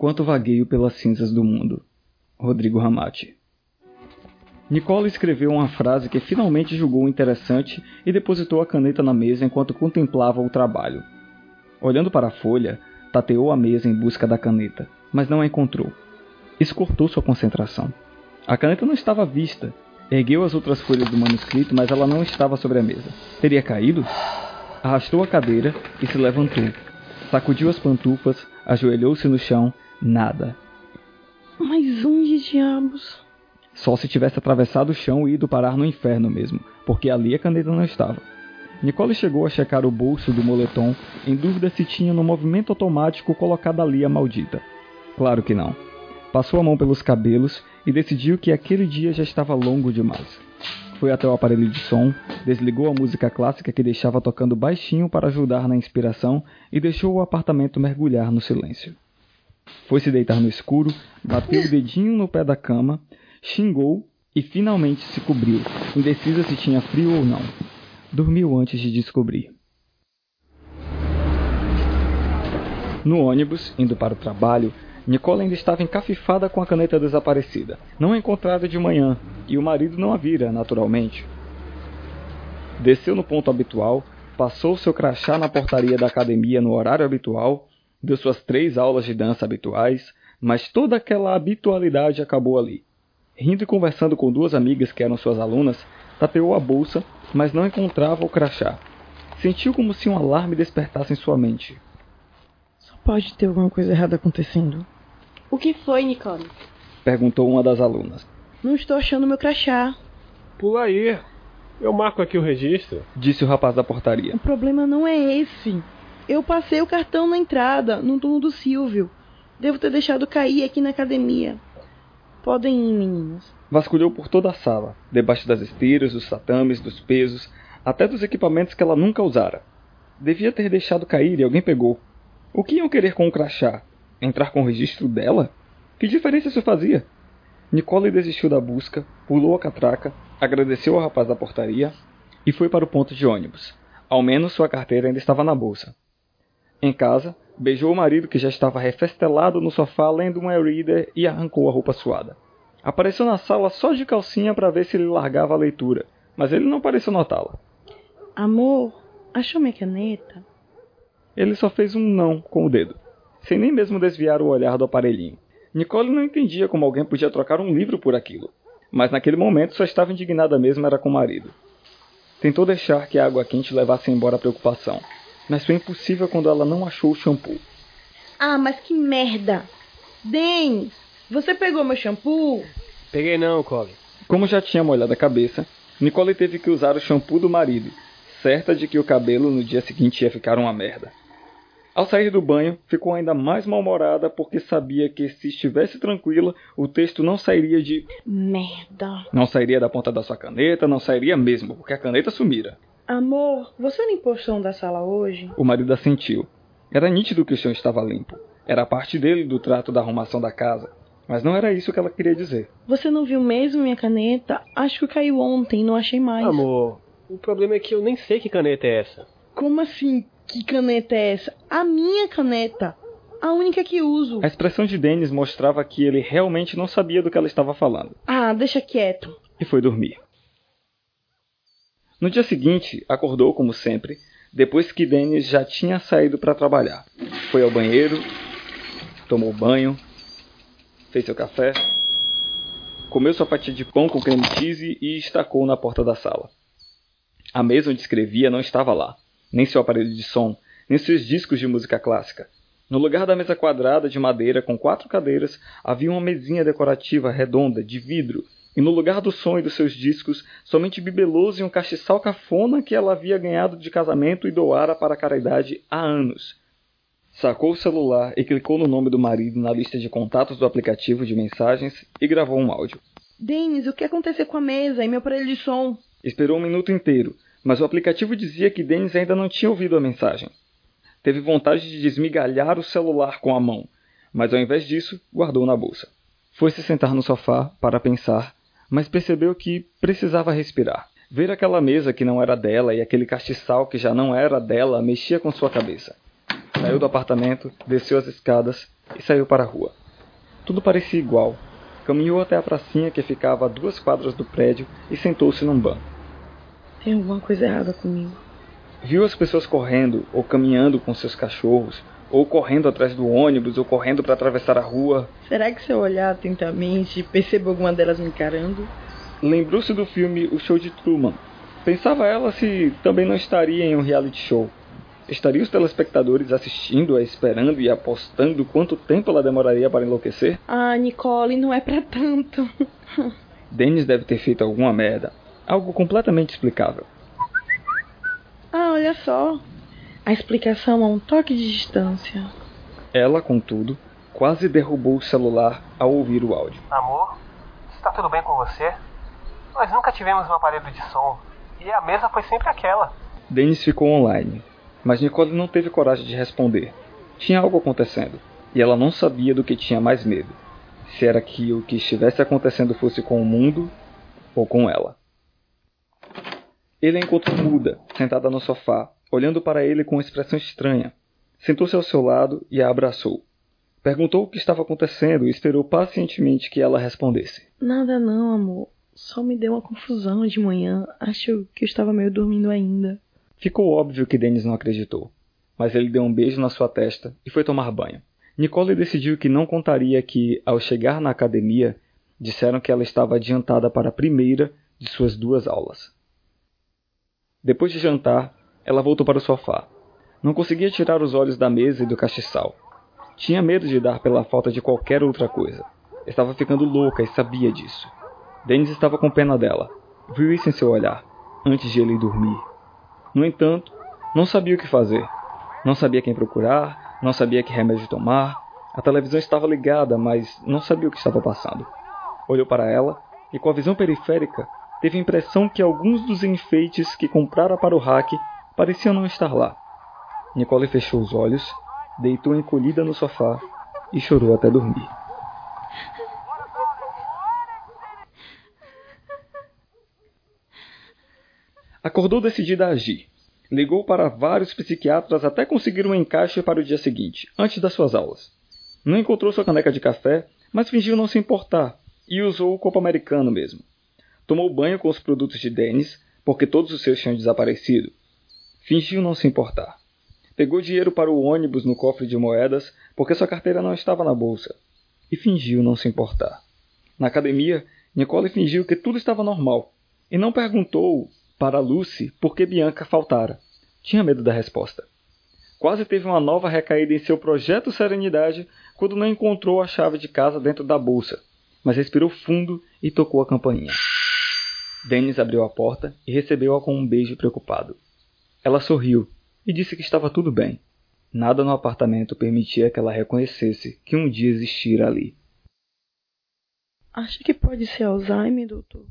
Enquanto vagueio pelas cinzas do mundo. Rodrigo Ramati. Nicole escreveu uma frase que finalmente julgou interessante e depositou a caneta na mesa enquanto contemplava o trabalho. Olhando para a folha, tateou a mesa em busca da caneta, mas não a encontrou. Isso cortou sua concentração. A caneta não estava à vista. Ergueu as outras folhas do manuscrito, mas ela não estava sobre a mesa. Teria caído? Arrastou a cadeira e se levantou. Sacudiu as pantufas, ajoelhou-se no chão. Nada. Mais um de diabos. Só se tivesse atravessado o chão e ido parar no inferno mesmo, porque ali a caneta não estava. Nicole chegou a checar o bolso do moletom, em dúvida se tinha no movimento automático colocado ali a maldita. Claro que não. Passou a mão pelos cabelos e decidiu que aquele dia já estava longo demais. Foi até o aparelho de som, desligou a música clássica que deixava tocando baixinho para ajudar na inspiração e deixou o apartamento mergulhar no silêncio. Foi se deitar no escuro, bateu o dedinho no pé da cama xingou e finalmente se cobriu, indecisa se tinha frio ou não. Dormiu antes de descobrir. No ônibus, indo para o trabalho, Nicole ainda estava encafifada com a caneta desaparecida, não encontrada de manhã, e o marido não a vira, naturalmente. Desceu no ponto habitual, passou seu crachá na portaria da academia no horário habitual, deu suas três aulas de dança habituais, mas toda aquela habitualidade acabou ali. Rindo e conversando com duas amigas que eram suas alunas, tapeou a bolsa, mas não encontrava o crachá. Sentiu como se um alarme despertasse em sua mente. Só pode ter alguma coisa errada acontecendo. O que foi, Nicole? Perguntou uma das alunas. Não estou achando meu crachá. Pula aí. Eu marco aqui o registro. Disse o rapaz da portaria. O problema não é esse. Eu passei o cartão na entrada, no turno do Silvio. Devo ter deixado cair aqui na academia. Podem ir, meninas. Vasculhou por toda a sala, debaixo das esteiras, dos tatames, dos pesos, até dos equipamentos que ela nunca usara. Devia ter deixado cair e alguém pegou. O que iam querer com o crachá? Entrar com o registro dela? Que diferença isso fazia? Nicole desistiu da busca, pulou a catraca, agradeceu ao rapaz da portaria e foi para o ponto de ônibus. Ao menos sua carteira ainda estava na bolsa. Em casa, beijou o marido que já estava refestelado no sofá lendo um e-reader e arrancou a roupa suada. Apareceu na sala só de calcinha para ver se ele largava a leitura, mas ele não pareceu notá-la. Amor, achou minha caneta? Ele só fez um não com o dedo, sem nem mesmo desviar o olhar do aparelhinho. Nicole não entendia como alguém podia trocar um livro por aquilo, mas naquele momento só estava indignada mesmo era com o marido. Tentou deixar que a água quente levasse embora a preocupação, mas foi impossível quando ela não achou o shampoo. Ah, mas que merda! Denis, você pegou meu shampoo? Peguei não, Colin. Como já tinha molhado a cabeça, Nicole teve que usar o shampoo do marido, certa de que o cabelo no dia seguinte ia ficar uma merda. Ao sair do banho, ficou ainda mais mal-humorada porque sabia que se estivesse tranquila, o texto não sairia de merda. Não sairia da ponta da sua caneta, não sairia mesmo, porque a caneta sumira. Amor, você limpou o chão da sala hoje? O marido assentiu. Era nítido que o chão estava limpo. Era parte dele do trato da arrumação da casa. Mas não era isso que ela queria dizer. Você não viu mesmo minha caneta? Acho que caiu ontem, não achei mais. Amor, o problema é que eu nem sei que caneta é essa. Como assim? Que caneta é essa? A minha caneta. A única que uso. A expressão de Dennis mostrava que ele realmente não sabia do que ela estava falando. Ah, deixa quieto. E foi dormir. No dia seguinte, acordou como sempre, depois que Dennis já tinha saído para trabalhar. Foi ao banheiro, tomou banho, fez seu café, comeu sua fatia de pão com creme cheese e estacou na porta da sala. A mesa onde escrevia não estava lá, nem seu aparelho de som, nem seus discos de música clássica. No lugar da mesa quadrada de madeira com quatro cadeiras, havia uma mesinha decorativa redonda de vidro e no lugar do som e dos seus discos, somente bibeloso e um castiçal cafona que ela havia ganhado de casamento e doara para a caridade há anos. Sacou o celular e clicou no nome do marido na lista de contatos do aplicativo de mensagens e gravou um áudio. Denis, o que aconteceu com a mesa e meu aparelho de som? Esperou um minuto inteiro, mas o aplicativo dizia que Denis ainda não tinha ouvido a mensagem. Teve vontade de desmigalhar o celular com a mão, mas ao invés disso, guardou na bolsa. Foi se sentar no sofá para pensar mas percebeu que precisava respirar. Ver aquela mesa que não era dela e aquele castiçal que já não era dela mexia com sua cabeça. Saiu do apartamento, desceu as escadas e saiu para a rua. Tudo parecia igual. Caminhou até a pracinha que ficava a duas quadras do prédio e sentou-se num banco. Tem alguma coisa errada comigo. Viu as pessoas correndo ou caminhando com seus cachorros, ou correndo atrás do ônibus, ou correndo para atravessar a rua. Será que se eu olhar atentamente, percebo alguma delas me encarando? Lembrou-se do filme O Show de Truman. Pensava ela se também não estaria em um reality show. Estariam os telespectadores assistindo-a, esperando e apostando quanto tempo ela demoraria para enlouquecer? Ah, Nicole, não é para tanto. Dennis deve ter feito alguma merda. Algo completamente explicável. Ah, olha só. A explicação a um toque de distância. Ela, contudo, quase derrubou o celular ao ouvir o áudio. Amor, está tudo bem com você? Nós nunca tivemos um aparelho de som e a mesa foi sempre aquela. Dennis ficou online, mas Nicole não teve coragem de responder. Tinha algo acontecendo, e ela não sabia do que tinha mais medo. Se era que o que estivesse acontecendo fosse com o mundo ou com ela. Ele a encontrou muda, sentada no sofá, olhando para ele com uma expressão estranha. Sentou-se ao seu lado e a abraçou. Perguntou o que estava acontecendo e esperou pacientemente que ela respondesse. Nada não, amor. Só me deu uma confusão de manhã. Acho que eu estava meio dormindo ainda. Ficou óbvio que Dennis não acreditou, mas ele deu um beijo na sua testa e foi tomar banho. Nicole decidiu que não contaria que, ao chegar na academia, disseram que ela estava adiantada para a primeira de suas duas aulas. Depois de jantar, ela voltou para o sofá. Não conseguia tirar os olhos da mesa e do castiçal. Tinha medo de dar pela falta de qualquer outra coisa. Estava ficando louca e sabia disso. Dennis estava com pena dela. Viu isso em seu olhar, antes de ele dormir. No entanto, não sabia o que fazer. Não sabia quem procurar, não sabia que remédio tomar. A televisão estava ligada, mas não sabia o que estava passando. Olhou para ela e, com a visão periférica, teve a impressão que alguns dos enfeites que comprara para o hack pareciam não estar lá. Nicole fechou os olhos, deitou encolhida no sofá e chorou até dormir. Acordou decidida a agir. Ligou para vários psiquiatras até conseguir um encaixe para o dia seguinte, antes das suas aulas. Não encontrou sua caneca de café, mas fingiu não se importar e usou o copo americano mesmo. Tomou banho com os produtos de Dennis, porque todos os seus tinham desaparecido. Fingiu não se importar. Pegou dinheiro para o ônibus no cofre de moedas, porque sua carteira não estava na bolsa. E fingiu não se importar. Na academia, Nicole fingiu que tudo estava normal e não perguntou para Lucy por que Bianca faltara. Tinha medo da resposta. Quase teve uma nova recaída em seu projeto Serenidade quando não encontrou a chave de casa dentro da bolsa, mas respirou fundo e tocou a campainha. Dennis abriu a porta e recebeu-a com um beijo preocupado. Ela sorriu e disse que estava tudo bem. Nada no apartamento permitia que ela reconhecesse que um dia existira ali. Acha que pode ser Alzheimer, doutor?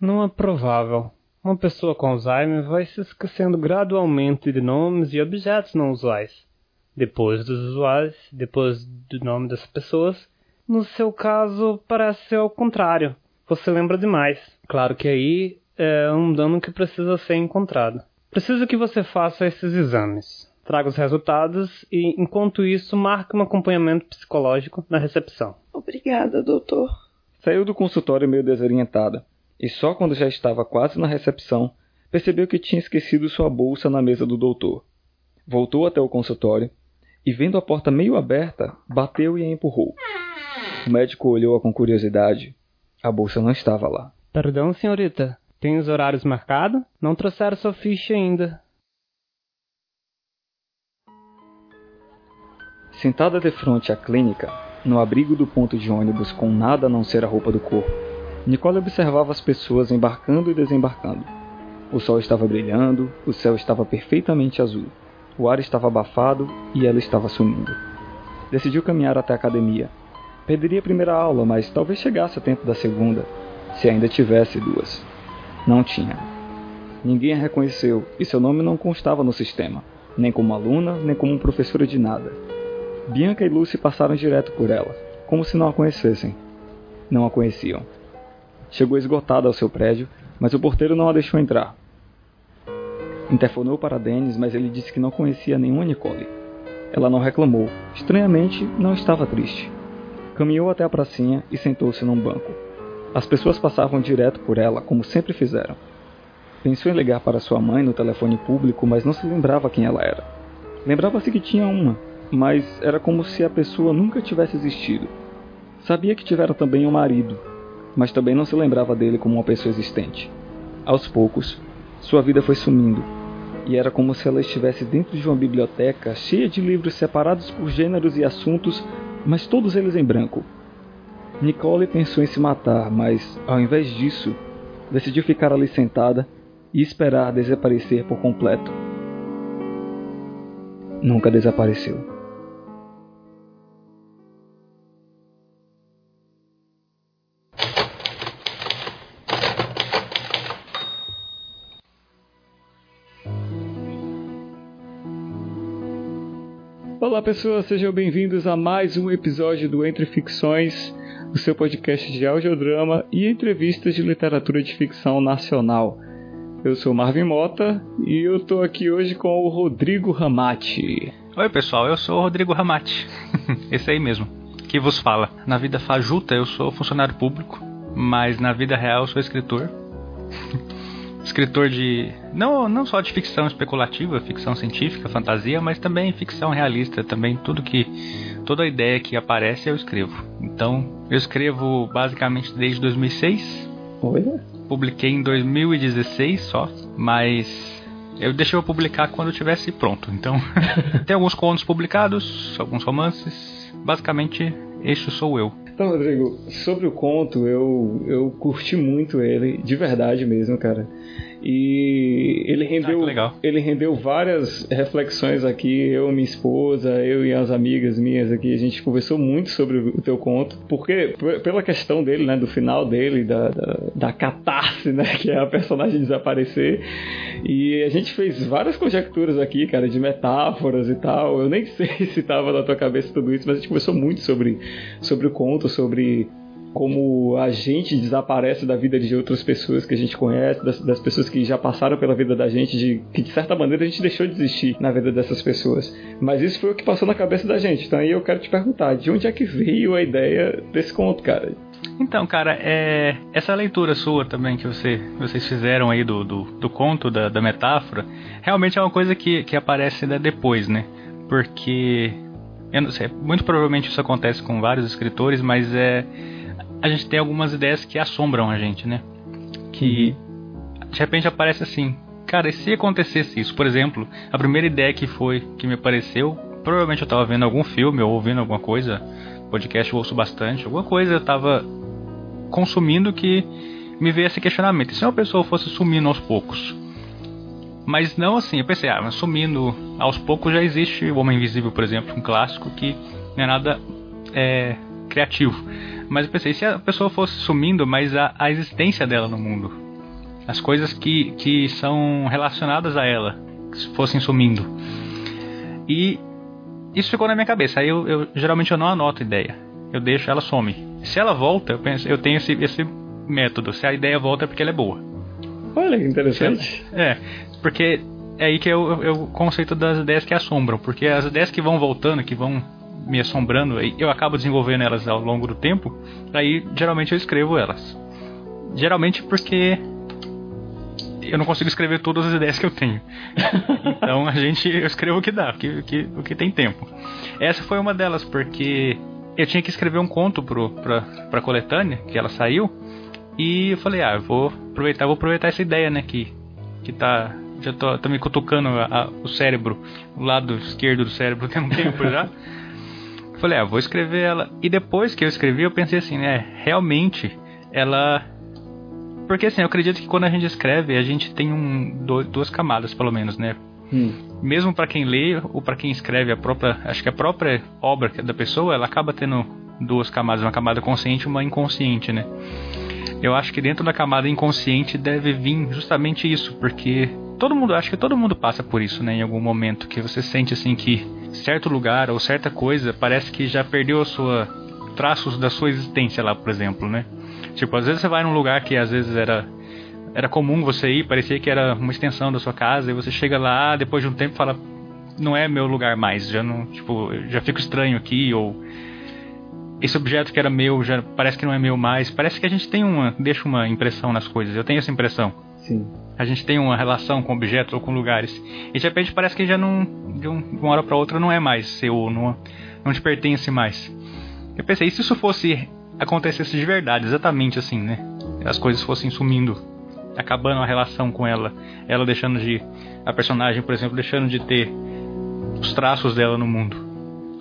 Não é provável. Uma pessoa com Alzheimer vai se esquecendo gradualmente de nomes e objetos não usuais. Depois dos usuais, depois do nome das pessoas. No seu caso, parece ser ao contrário. Você lembra demais. Claro que aí é um dano que precisa ser encontrado. Preciso que você faça esses exames. Traga os resultados e, enquanto isso, marque um acompanhamento psicológico na recepção. Obrigada, doutor. Saiu do consultório meio desorientada, e só quando já estava quase na recepção percebeu que tinha esquecido sua bolsa na mesa do doutor. Voltou até o consultório e, vendo a porta meio aberta, bateu e a empurrou. O médico olhou-a com curiosidade. A bolsa não estava lá. Perdão, senhorita. Tem os horários marcados? Não trouxeram sua ficha ainda. Sentada de frente à clínica, no abrigo do ponto de ônibus com nada a não ser a roupa do corpo, Nicole observava as pessoas embarcando e desembarcando. O sol estava brilhando, o céu estava perfeitamente azul, o ar estava abafado e ela estava sumindo. Decidiu caminhar até a academia. Perderia a primeira aula, mas talvez chegasse a tempo da segunda, se ainda tivesse duas. Não tinha. Ninguém a reconheceu e seu nome não constava no sistema, nem como aluna, nem como professora de nada. Bianca e Lucy passaram direto por ela, como se não a conhecessem. Não a conheciam. Chegou esgotada ao seu prédio, mas o porteiro não a deixou entrar. Interfonou para Dennis, mas ele disse que não conhecia nenhuma Nicole. Ela não reclamou. Estranhamente, não estava triste. Caminhou até a pracinha e sentou-se num banco. As pessoas passavam direto por ela, como sempre fizeram. Pensou em ligar para sua mãe no telefone público, mas não se lembrava quem ela era. Lembrava-se que tinha uma, mas era como se a pessoa nunca tivesse existido. Sabia que tivera também um marido, mas também não se lembrava dele como uma pessoa existente. Aos poucos, sua vida foi sumindo, e era como se ela estivesse dentro de uma biblioteca cheia de livros separados por gêneros e assuntos, mas todos eles em branco. Nicole pensou em se matar, mas, ao invés disso, decidiu ficar ali sentada e esperar desaparecer por completo. Nunca desapareceu. Olá pessoas, sejam bem-vindos a mais um episódio do Entre Ficções, o seu podcast de audiodrama e entrevistas de literatura de ficção nacional. Eu sou Marvin Mota e eu tô aqui hoje com o Rodrigo Ramati. Oi pessoal, eu sou o Rodrigo Ramati. Esse aí mesmo, que vos fala. Na vida fajuta eu sou funcionário público, mas na vida real eu sou escritor. escritor de não não só de ficção especulativa, ficção científica, fantasia, mas também ficção realista, também tudo que toda a ideia que aparece eu escrevo. Então, eu escrevo basicamente desde 2006. Olha. Publiquei em 2016 só, mas eu deixei eu publicar quando eu tivesse pronto. Então, tem alguns contos publicados, alguns romances. Basicamente, este sou eu. Então, Rodrigo, sobre o conto, eu, eu curti muito ele, de verdade mesmo, cara. E ele rendeu, ah, ele rendeu várias reflexões aqui. Eu, minha esposa, eu e as amigas minhas aqui, a gente conversou muito sobre o teu conto, porque pela questão dele, né, do final dele, da, da, da catarse, né, que é a personagem desaparecer. E a gente fez várias conjecturas aqui, cara, de metáforas e tal. Eu nem sei se estava na tua cabeça tudo isso, mas a gente conversou muito sobre, sobre o conto, sobre como a gente desaparece da vida de outras pessoas que a gente conhece, das, das, pessoas que já passaram pela vida da gente, de que de certa maneira a gente deixou de existir na vida dessas pessoas. Mas isso foi o que passou na cabeça da gente. Então aí eu quero te perguntar, de onde é que veio a ideia desse conto, cara? Então, cara, é, essa leitura sua também que você, vocês fizeram aí do, do, do conto, da, da, metáfora, realmente é uma coisa que, que aparece depois, né? Porque, eu não sei, muito provavelmente isso acontece com vários escritores, mas é a gente tem algumas ideias que assombram a gente, né? Que de repente aparece assim, cara, e se acontecesse isso? Por exemplo, a primeira ideia que foi que me apareceu, provavelmente eu tava vendo algum filme ou ouvindo alguma coisa, podcast eu ouço bastante, alguma coisa eu tava consumindo que me veio esse questionamento. E se uma pessoa fosse sumindo aos poucos? Mas não assim, eu pensei, ah, mas sumindo aos poucos já existe o Homem Invisível, por exemplo, um clássico que não é nada é, criativo. Mas eu pensei, se a pessoa fosse sumindo, mas a, a existência dela no mundo, as coisas que, que são relacionadas a ela, fossem sumindo. E isso ficou na minha cabeça. Aí eu, eu geralmente eu não anoto ideia. Eu deixo ela some. Se ela volta, eu penso, eu tenho esse, esse método. Se a ideia volta é porque ela é boa. Olha que interessante. Ela, é, porque é aí que é o, é o conceito das ideias que assombram. Porque as ideias que vão voltando, que vão me assombrando, eu acabo desenvolvendo elas ao longo do tempo, aí geralmente eu escrevo elas. Geralmente porque eu não consigo escrever todas as ideias que eu tenho. então a gente eu escrevo o que dá, o que, o que, o que tem tempo. Essa foi uma delas, porque eu tinha que escrever um conto pro, pra, pra coletânea, que ela saiu, e eu falei, ah, eu vou aproveitar, vou aproveitar essa ideia, né, que, que tá. Já tô, tô me cutucando a, a, o cérebro, o lado esquerdo do cérebro tem um tempo já. Falei, ah, vou escrever ela. E depois que eu escrevi, eu pensei assim, né? Realmente, ela. Porque assim, eu acredito que quando a gente escreve, a gente tem um, duas camadas, pelo menos, né? Hum. Mesmo para quem lê ou para quem escreve a própria. Acho que a própria obra da pessoa, ela acaba tendo duas camadas, uma camada consciente e uma inconsciente, né? Eu acho que dentro da camada inconsciente deve vir justamente isso, porque todo mundo, acho que todo mundo passa por isso, né, em algum momento que você sente assim que certo lugar ou certa coisa parece que já perdeu a sua traços da sua existência lá, por exemplo, né? Tipo, às vezes você vai num lugar que às vezes era era comum você ir, parecia que era uma extensão da sua casa, e você chega lá, depois de um tempo fala, não é meu lugar mais, já não, tipo, já fico estranho aqui ou esse objeto que era meu já parece que não é meu mais. Parece que a gente tem uma, deixa uma impressão nas coisas. Eu tenho essa impressão. Sim. A gente tem uma relação com objetos ou com lugares. E de repente parece que já não, de, um, uma hora para outra não é mais seu, não, não te pertence mais. Eu pensei, e se isso fosse acontecesse de verdade, exatamente assim, né? As coisas fossem sumindo, acabando a relação com ela, ela deixando de a personagem, por exemplo, deixando de ter os traços dela no mundo.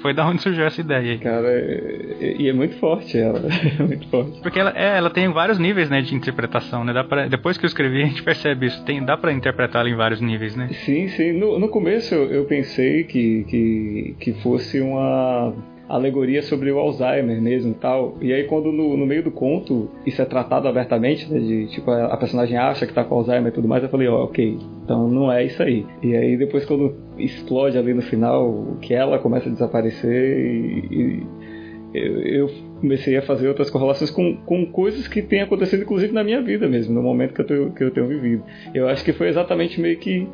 Foi da onde surgiu essa ideia aí. Cara, é- e é muito forte ela. É muito forte. Porque ela, é, ela tem vários níveis, né, de interpretação, né? Dá pra, depois que eu escrevi, a gente percebe isso. Tem, dá pra interpretar ela em vários níveis, né? Sim, sim. No, no começo eu, eu pensei que, que, que fosse uma alegoria sobre o Alzheimer mesmo e tal. E aí quando no, no meio do conto isso é tratado abertamente, né, de tipo a, personagem acha que tá com Alzheimer e tudo mais, eu falei, ó, ok, então não é isso aí. E aí depois quando explode ali no final, que ela começa a desaparecer e, e eu, comecei a fazer outras correlações com, com coisas que têm acontecido inclusive na minha vida mesmo, no momento que eu, que eu tenho vivido. Eu acho que foi exatamente meio que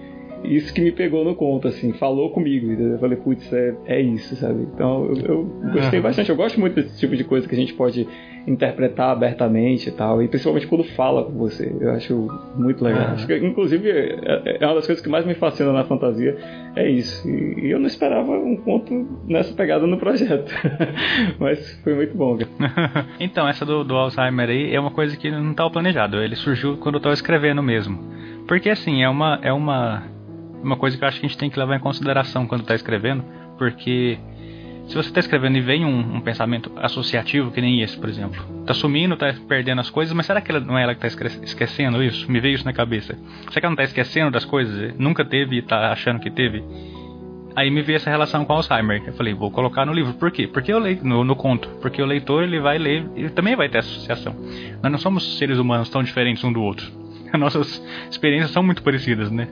isso que me pegou no conto, assim, falou comigo. entendeu? Eu falei, putz, é, é isso, sabe? Então eu, eu gostei bastante. Eu gosto muito desse tipo de coisa que a gente pode interpretar abertamente e tal. E principalmente quando fala com você. Eu acho muito legal. Acho que, inclusive, é, é uma das coisas que mais me fascina na fantasia. É isso. E, e eu não esperava um conto nessa pegada no projeto. Mas foi muito bom, cara. então, essa do, do Alzheimer aí é uma coisa que não estava planejado. Ele surgiu quando eu estava escrevendo mesmo. Porque assim, é uma, é uma, uma coisa que eu acho que a gente tem que levar em consideração quando está escrevendo. Porque se você está escrevendo e vem um, um pensamento associativo, que nem esse, por exemplo, tá sumindo, tá perdendo as coisas, mas será que ela, não é ela que tá esque- esquecendo isso? Me veio isso na cabeça. Será que ela não tá esquecendo das coisas? Nunca teve e tá achando que teve? Aí me veio essa relação com Alzheimer. Eu falei, vou colocar no livro. Por quê? Porque eu leio no, no conto. Porque o leitor ele vai ler, ele também vai ter associação. Nós não somos seres humanos tão diferentes um do outro. As nossas experiências são muito parecidas, né?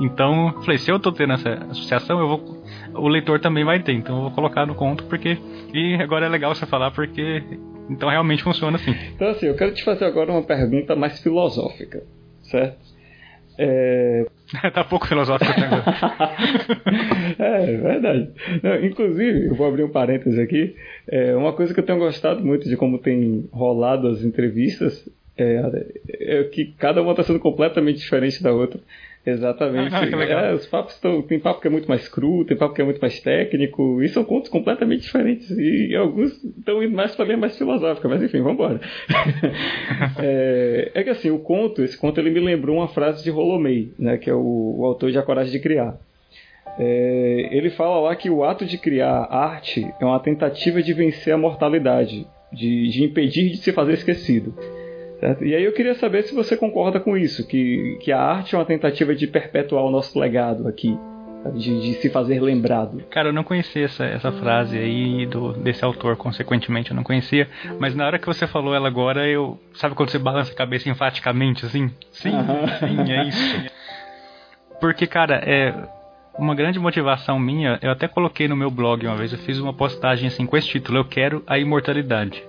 Então, falei, se eu tô tendo essa associação, eu vou o leitor também vai ter. Então eu vou colocar no conto porque e agora é legal você falar porque então realmente funciona assim. Então, assim, eu quero te fazer agora uma pergunta mais filosófica, certo? É, tá pouco filosófico até agora. é, é verdade. Não, inclusive, eu vou abrir um parênteses aqui. É, uma coisa que eu tenho gostado muito de como tem rolado as entrevistas é, é que cada uma está sendo completamente diferente da outra. Exatamente. Ah. É, os papos estão. Tem papo que é muito mais cru, tem papo que é muito mais técnico, e são contos completamente diferentes. E alguns estão indo mais para linha mais filosófica, mas enfim, vamos embora. é, é que assim, o conto, esse conto ele me lembrou uma frase de Rolomei, né, que é o, o autor de A Coragem de Criar. É, ele fala lá que o ato de criar arte é uma tentativa de vencer a mortalidade, de, de impedir de se fazer esquecido. Certo? E aí eu queria saber se você concorda com isso, que, que a arte é uma tentativa de perpetuar o nosso legado aqui, de, de se fazer lembrado. Cara, eu não conhecia essa, essa frase aí do, desse autor, consequentemente eu não conhecia, mas na hora que você falou ela agora, eu. Sabe quando você balança a cabeça enfaticamente assim? Sim, Aham. sim, é isso. Porque, cara, é. Uma grande motivação minha, eu até coloquei no meu blog uma vez, eu fiz uma postagem assim com esse título, Eu Quero a Imortalidade.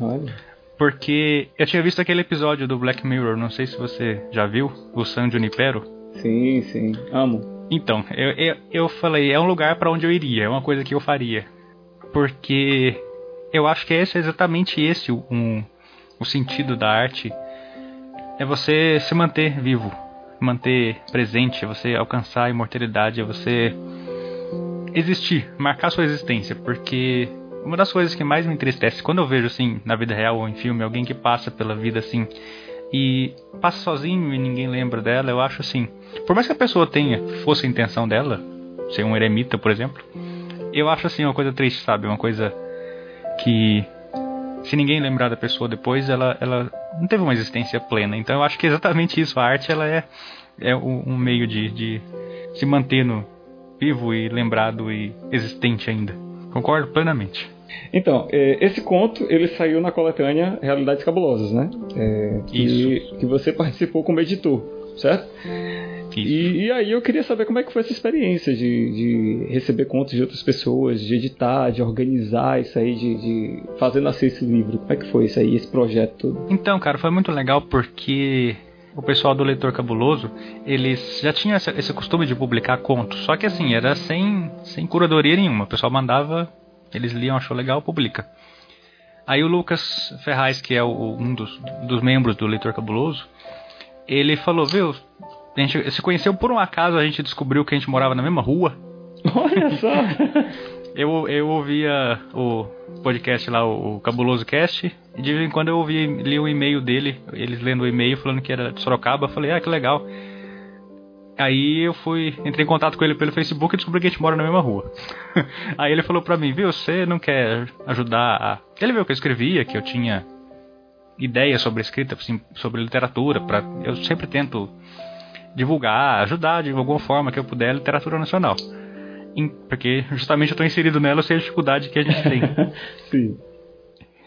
Olha. Porque eu tinha visto aquele episódio do Black Mirror, não sei se você já viu, o San Junipero. Sim, sim. Amo. Então, eu, eu, eu falei, é um lugar pra onde eu iria, é uma coisa que eu faria. Porque eu acho que esse é exatamente esse o- um, o sentido da arte. É você se manter vivo, manter presente, é você alcançar a imortalidade, é você existir, marcar sua existência. Porque uma das coisas que mais me entristece quando eu vejo assim na vida real ou em filme alguém que passa pela vida assim e passa sozinho e ninguém lembra dela, eu acho assim. Por mais que a pessoa tenha, fosse a intenção dela, ser um eremita, por exemplo, eu acho assim uma coisa triste, sabe? Uma coisa que se ninguém lembrar da pessoa depois, ela, ela não teve uma existência plena. Então eu acho que é exatamente isso. A arte ela é, é um meio de, de se manter no, vivo e lembrado e existente ainda. Concordo plenamente. Então, é, esse conto ele saiu na coletânea Realidades Cabulosas, né? É, que, que você participou como editor, certo? Isso. E, e aí eu queria saber como é que foi essa experiência de, de receber contos de outras pessoas, de editar, de organizar isso aí, de, de fazer nascer esse livro. Como é que foi isso aí, esse projeto todo? Então, cara, foi muito legal porque o pessoal do Leitor Cabuloso, eles já tinham esse, esse costume de publicar contos, só que assim, era sem, sem curadoria nenhuma. O pessoal mandava, eles liam, achou legal, publica. Aí o Lucas Ferraz, que é o, um dos, dos membros do Leitor Cabuloso, ele falou, viu, a gente se conheceu por um acaso, a gente descobriu que a gente morava na mesma rua. Olha só! Eu, eu ouvia o podcast lá, o Cabuloso Cast, e de vez em quando eu ouvi, li o e-mail dele, eles lendo o e-mail falando que era de Sorocaba, falei, ah, que legal. Aí eu fui, entrei em contato com ele pelo Facebook e descobri que a gente mora na mesma rua. Aí ele falou pra mim, viu, você não quer ajudar a... Ele viu que eu escrevia, que eu tinha ideias sobre escrita, assim, sobre literatura, para eu sempre tento divulgar, ajudar de alguma forma que eu puder a literatura nacional porque justamente eu estou inserido nela, eu sei a dificuldade que a gente tem. Sim.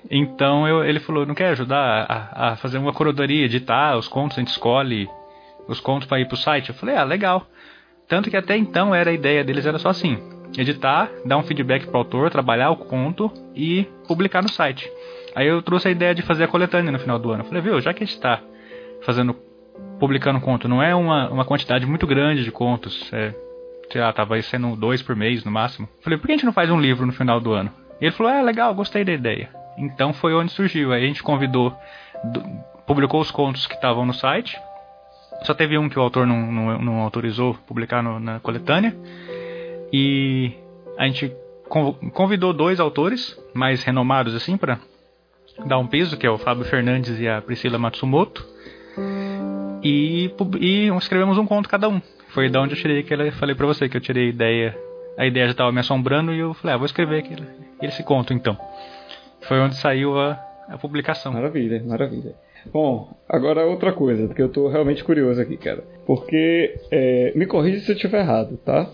Então eu, ele falou, não quer ajudar a, a, fazer uma curadoria, editar os contos, a gente escolhe os contos para ir pro site? Eu falei, ah, legal. Tanto que até então era a ideia deles era só assim, editar, dar um feedback pro autor, trabalhar o conto e publicar no site. Aí eu trouxe a ideia de fazer a coletânea no final do ano. Eu falei, viu, já que a gente está fazendo publicando conto, não é uma, uma quantidade muito grande de contos, é sei lá, tava sendo dois por mês no máximo. Falei, por que a gente não faz um livro no final do ano? E ele falou, ah, legal, gostei da ideia. Então foi onde surgiu. Aí a gente convidou, do, publicou os contos que estavam no site. Só teve um que o autor não, não, não autorizou publicar no, na coletânea. E a gente convidou dois autores mais renomados assim para dar um peso, que é o Fábio Fernandes e a Priscila Matsumoto. E, e escrevemos um conto cada um. Foi da onde eu tirei que eu falei pra você que eu tirei a ideia. A ideia já tava me assombrando e eu falei, ah, vou escrever aquele, esse conto então. Foi onde saiu a, a publicação. Maravilha, maravilha. Bom, agora outra coisa, porque eu tô realmente curioso aqui, cara. Porque, é, me corrija se eu estiver errado, tá?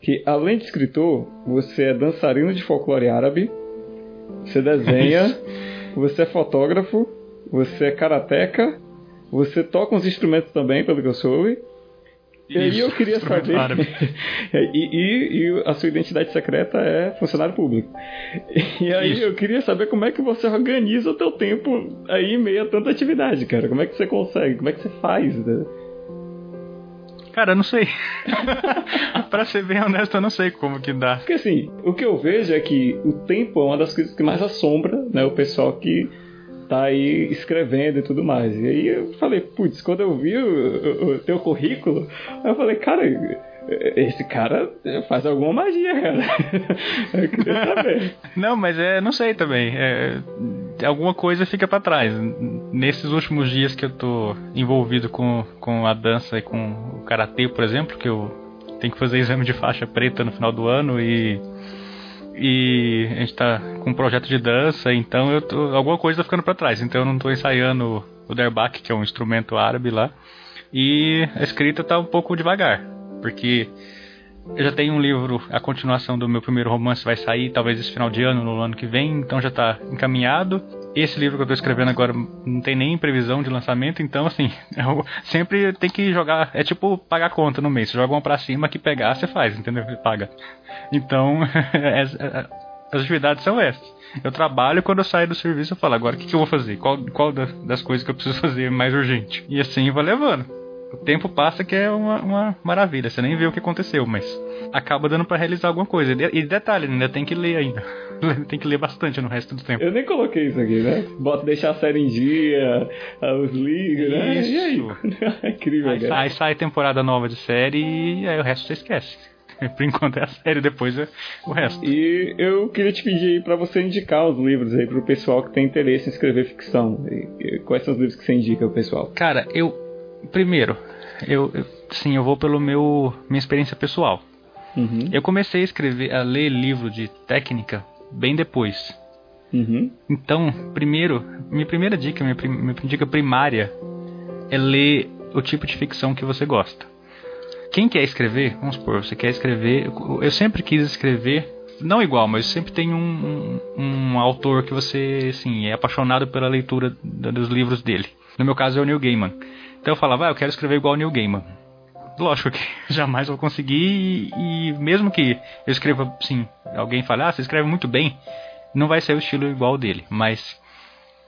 Que além de escritor, você é dançarino de folclore árabe, você desenha, você é fotógrafo, você é karateca, você toca uns instrumentos também, pelo que eu soube, e aí eu queria saber. e, e, e, a sua identidade secreta é funcionário público. E aí Isso. eu queria saber como é que você organiza o teu tempo aí em meio a tanta atividade, cara. Como é que você consegue? Como é que você faz? Né? Cara, eu não sei. pra ser bem honesto, eu não sei como que dá. Porque assim, o que eu vejo é que o tempo é uma das coisas que mais assombra, né? O pessoal que tá aí escrevendo e tudo mais. E aí eu falei, putz, quando eu vi o, o teu currículo, eu falei, cara, esse cara faz alguma magia, cara. eu queria saber. não, mas é, não sei também. É, alguma coisa fica para trás. Nesses últimos dias que eu tô envolvido com, com a dança e com o karatê, por exemplo, que eu tenho que fazer exame de faixa preta no final do ano e e a gente tá com um projeto de dança, então eu tô, alguma coisa tá ficando para trás. Então eu não tô ensaiando o derbak, que é um instrumento árabe lá. E a escrita tá um pouco devagar, porque eu já tenho um livro, a continuação do meu primeiro romance vai sair talvez esse final de ano, no ano que vem, então já está encaminhado. Esse livro que eu estou escrevendo agora não tem nem previsão de lançamento, então assim, eu sempre tem que jogar, é tipo pagar conta no mês, você joga uma pra cima que pegar, você faz, entendeu? Paga. Então, é, é, as atividades são essas. Eu trabalho quando eu saio do serviço eu falo, agora o que, que eu vou fazer? Qual, qual das coisas que eu preciso fazer mais urgente? E assim vai levando. O tempo passa que é uma, uma maravilha, você nem vê o que aconteceu, mas acaba dando para realizar alguma coisa. E detalhe, ainda tem que ler ainda. tem que ler bastante no resto do tempo. Eu nem coloquei isso aqui, né? Bota deixar a série em dia, os livros, né? Isso. E aí? é incrível, aí, aí sai temporada nova de série e aí o resto você esquece. Por enquanto é a série, depois é o resto. E eu queria te pedir para você indicar os livros aí pro pessoal que tem interesse em escrever ficção. E quais são os livros que você indica pro pessoal? Cara, eu Primeiro, eu, sim, eu vou pelo meu minha experiência pessoal. Uhum. Eu comecei a escrever, a ler livro de técnica bem depois. Uhum. Então, primeiro, minha primeira dica, minha, prim, minha dica primária é ler o tipo de ficção que você gosta. Quem quer escrever, vamos supor, você quer escrever. Eu sempre quis escrever, não igual, mas sempre tem um, um, um autor que você, assim, é apaixonado pela leitura dos livros dele. No meu caso é o Neil Gaiman. Então eu falava, ah, eu quero escrever igual o Neil Gaiman. Lógico que jamais vou conseguir e, e mesmo que eu escreva, assim, alguém fale, ah, você escreve muito bem, não vai ser o estilo igual dele, mas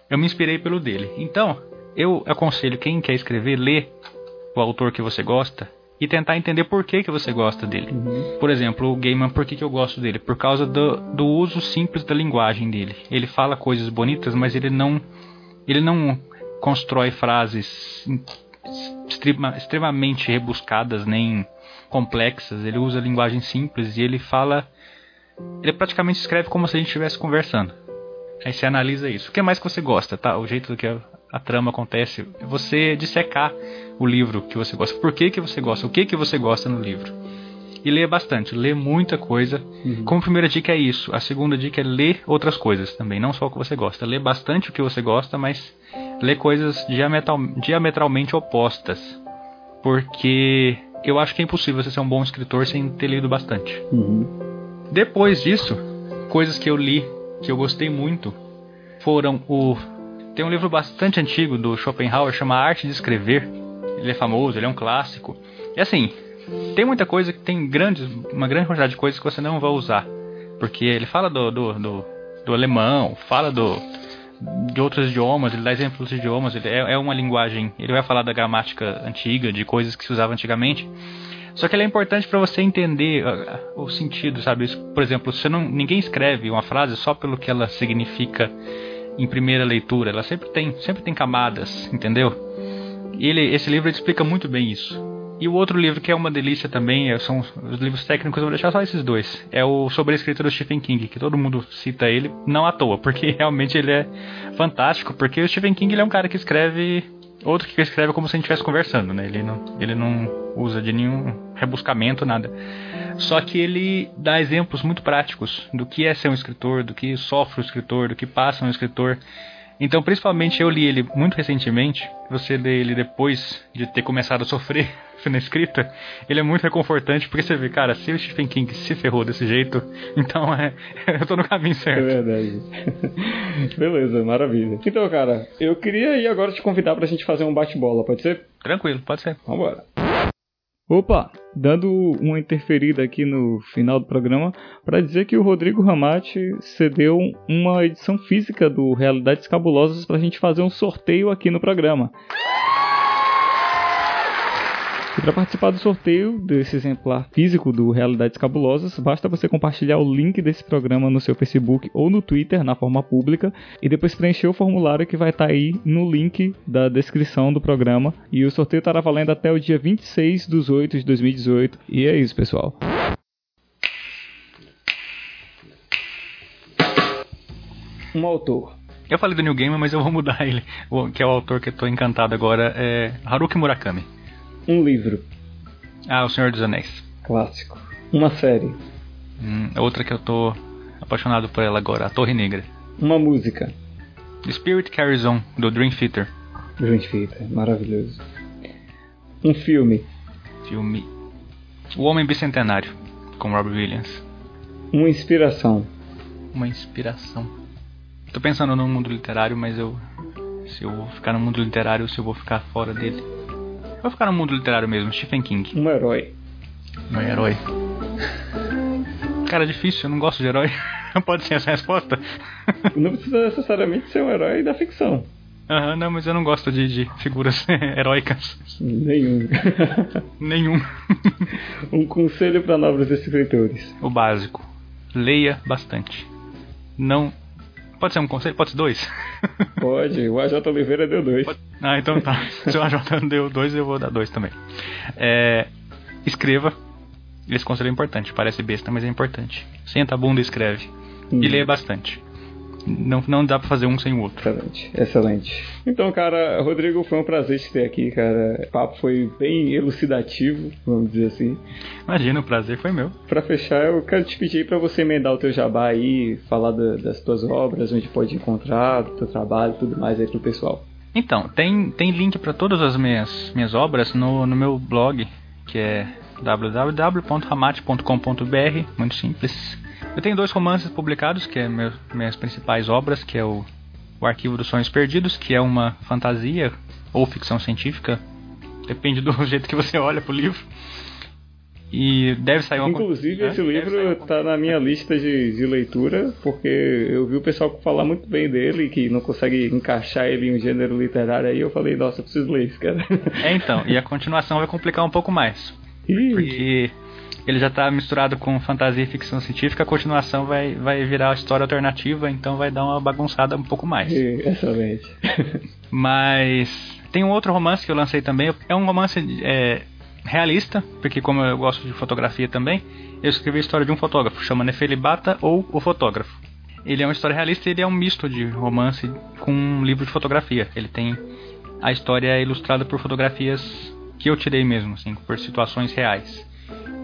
eu me inspirei pelo dele. Então, eu aconselho quem quer escrever, ler o autor que você gosta e tentar entender por que, que você gosta dele. Uhum. Por exemplo, o Gaiman, por que, que eu gosto dele? Por causa do, do uso simples da linguagem dele. Ele fala coisas bonitas, mas ele não, ele não constrói frases extrema, extremamente rebuscadas nem complexas. Ele usa linguagem simples e ele fala. Ele praticamente escreve como se a gente estivesse conversando. Aí você analisa isso. O que mais que você gosta, tá? O jeito que a, a trama acontece. Você dissecar o livro que você gosta. Por que, que você gosta? O que, que você gosta no livro? E ler bastante, ler muita coisa. Uhum. Como primeira dica é isso. A segunda dica é ler outras coisas também, não só o que você gosta. Ler bastante o que você gosta, mas ler coisas diametral, diametralmente opostas. Porque eu acho que é impossível você ser um bom escritor sem ter lido bastante. Uhum. Depois disso, coisas que eu li que eu gostei muito foram o. Tem um livro bastante antigo do Schopenhauer, chama Arte de Escrever. Ele é famoso, ele é um clássico. E assim, tem muita coisa que tem grandes, uma grande quantidade de coisas que você não vai usar. Porque ele fala do, do, do, do alemão, fala do, de outros idiomas, ele dá exemplos de idiomas, ele é, é uma linguagem, ele vai falar da gramática antiga, de coisas que se usavam antigamente. Só que ele é importante para você entender uh, o sentido, sabe? Por exemplo, você não, ninguém escreve uma frase só pelo que ela significa em primeira leitura. Ela sempre tem, sempre tem camadas, entendeu? E ele, esse livro explica muito bem isso. E o outro livro que é uma delícia também, é, são os livros técnicos, eu vou deixar só esses dois. É o sobre a escrita do Stephen King, que todo mundo cita ele, não à toa, porque realmente ele é fantástico, porque o Stephen King ele é um cara que escreve outro que escreve como se a gente estivesse conversando, né? Ele não, ele não usa de nenhum rebuscamento, nada. Só que ele dá exemplos muito práticos do que é ser um escritor, do que sofre o escritor, do que passa um escritor. Então, principalmente, eu li ele muito recentemente. Você lê ele depois de ter começado a sofrer na escrita, ele é muito reconfortante porque você vê, cara, se o Stephen King se ferrou desse jeito, então é, eu tô no caminho É certo. verdade. Beleza, maravilha. Então, cara, eu queria ir agora te convidar pra gente fazer um bate-bola, pode ser? Tranquilo, pode ser. Vambora. Opa, dando uma interferida aqui no final do programa para dizer que o Rodrigo Ramati cedeu uma edição física do Realidades Cabulosas para a gente fazer um sorteio aqui no programa. E para participar do sorteio desse exemplar físico do Realidades Cabulosas, basta você compartilhar o link desse programa no seu Facebook ou no Twitter na forma pública e depois preencher o formulário que vai estar aí no link da descrição do programa. E o sorteio estará valendo até o dia 26 de 8 de 2018. E é isso, pessoal. Um autor. Eu falei do New Gamer, mas eu vou mudar ele. Que é o autor que eu tô encantado agora, é Haruki Murakami. Um livro. Ah, O Senhor dos Anéis. Clássico. Uma série. Hum, outra que eu tô apaixonado por ela agora, A Torre Negra. Uma música. The Spirit Carries On, do Dream Theater. Dream Theater. Maravilhoso. Um filme. Filme O Homem Bicentenário, com Robert Williams. Uma inspiração. Uma inspiração. Tô pensando no mundo literário, mas eu. Se eu vou ficar no mundo literário ou se eu vou ficar fora dele. Vou ficar no mundo literário mesmo, Stephen King. Um herói. Meu herói. Cara, é difícil, eu não gosto de herói. Pode ser essa a resposta? Não precisa necessariamente ser um herói da ficção. Aham, não, mas eu não gosto de, de figuras heróicas. Nenhum. Nenhum. um conselho para novos escritores. o básico. Leia bastante. Não. Pode ser um conselho? Pode ser dois? Pode, o AJ Oliveira deu dois. Pode- Ah, então tá. Se o AJ deu dois, eu vou dar dois também. É, escreva. Esse conselho é importante. Parece besta, mas é importante. Senta a bunda e escreve. Hum. E leia bastante. Não, não dá pra fazer um sem o outro. Excelente, excelente. Então, cara, Rodrigo, foi um prazer te ter aqui, cara. O papo foi bem elucidativo, vamos dizer assim. Imagina, o prazer foi meu. Pra fechar, eu quero te pedir pra você emendar o teu jabá aí, falar da- das tuas obras, onde pode encontrar, do teu trabalho, tudo mais aí pro pessoal. Então, tem, tem link para todas as minhas, minhas obras no, no meu blog, que é www.ramate.com.br, muito simples. Eu tenho dois romances publicados, que é meu, minhas principais obras, que é o, o Arquivo dos Sonhos Perdidos, que é uma fantasia ou ficção científica, depende do jeito que você olha pro livro. E deve sair uma Inclusive, esse livro sair uma- tá na minha lista de, de leitura, porque eu vi o pessoal falar muito bem dele, que não consegue encaixar ele em um gênero literário aí, eu falei, nossa, eu preciso ler isso, cara. É, então. E a continuação vai complicar um pouco mais. Ih, Porque ele já tá misturado com fantasia e ficção científica, a continuação vai, vai virar história alternativa, então vai dar uma bagunçada um pouco mais. Excelente. Mas tem um outro romance que eu lancei também. É um romance é, realista, porque como eu gosto de fotografia também, eu escrevi a história de um fotógrafo, chama Nefelibata ou O Fotógrafo. Ele é uma história realista e ele é um misto de romance com um livro de fotografia. Ele tem a história ilustrada por fotografias que eu tirei mesmo, assim, por situações reais.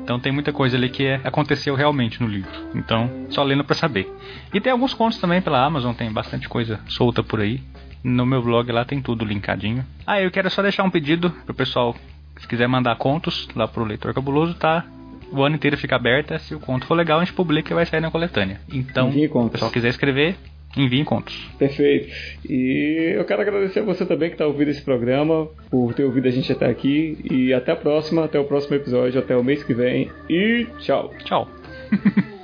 Então tem muita coisa ali que é- aconteceu realmente no livro. Então, só lendo pra saber. E tem alguns contos também pela Amazon, tem bastante coisa solta por aí. No meu blog lá tem tudo linkadinho. Ah, eu quero só deixar um pedido pro pessoal, se quiser mandar contos lá pro Leitor Cabuloso, tá? O ano inteiro fica aberta. Se o conto for legal, a gente publica e vai sair na coletânea. Então, se o pessoal quiser escrever, enviem contos. Perfeito. E eu quero agradecer a você também que está ouvindo esse programa, por ter ouvido a gente até aqui. E até a próxima, até o próximo episódio, até o mês que vem. E tchau. Tchau.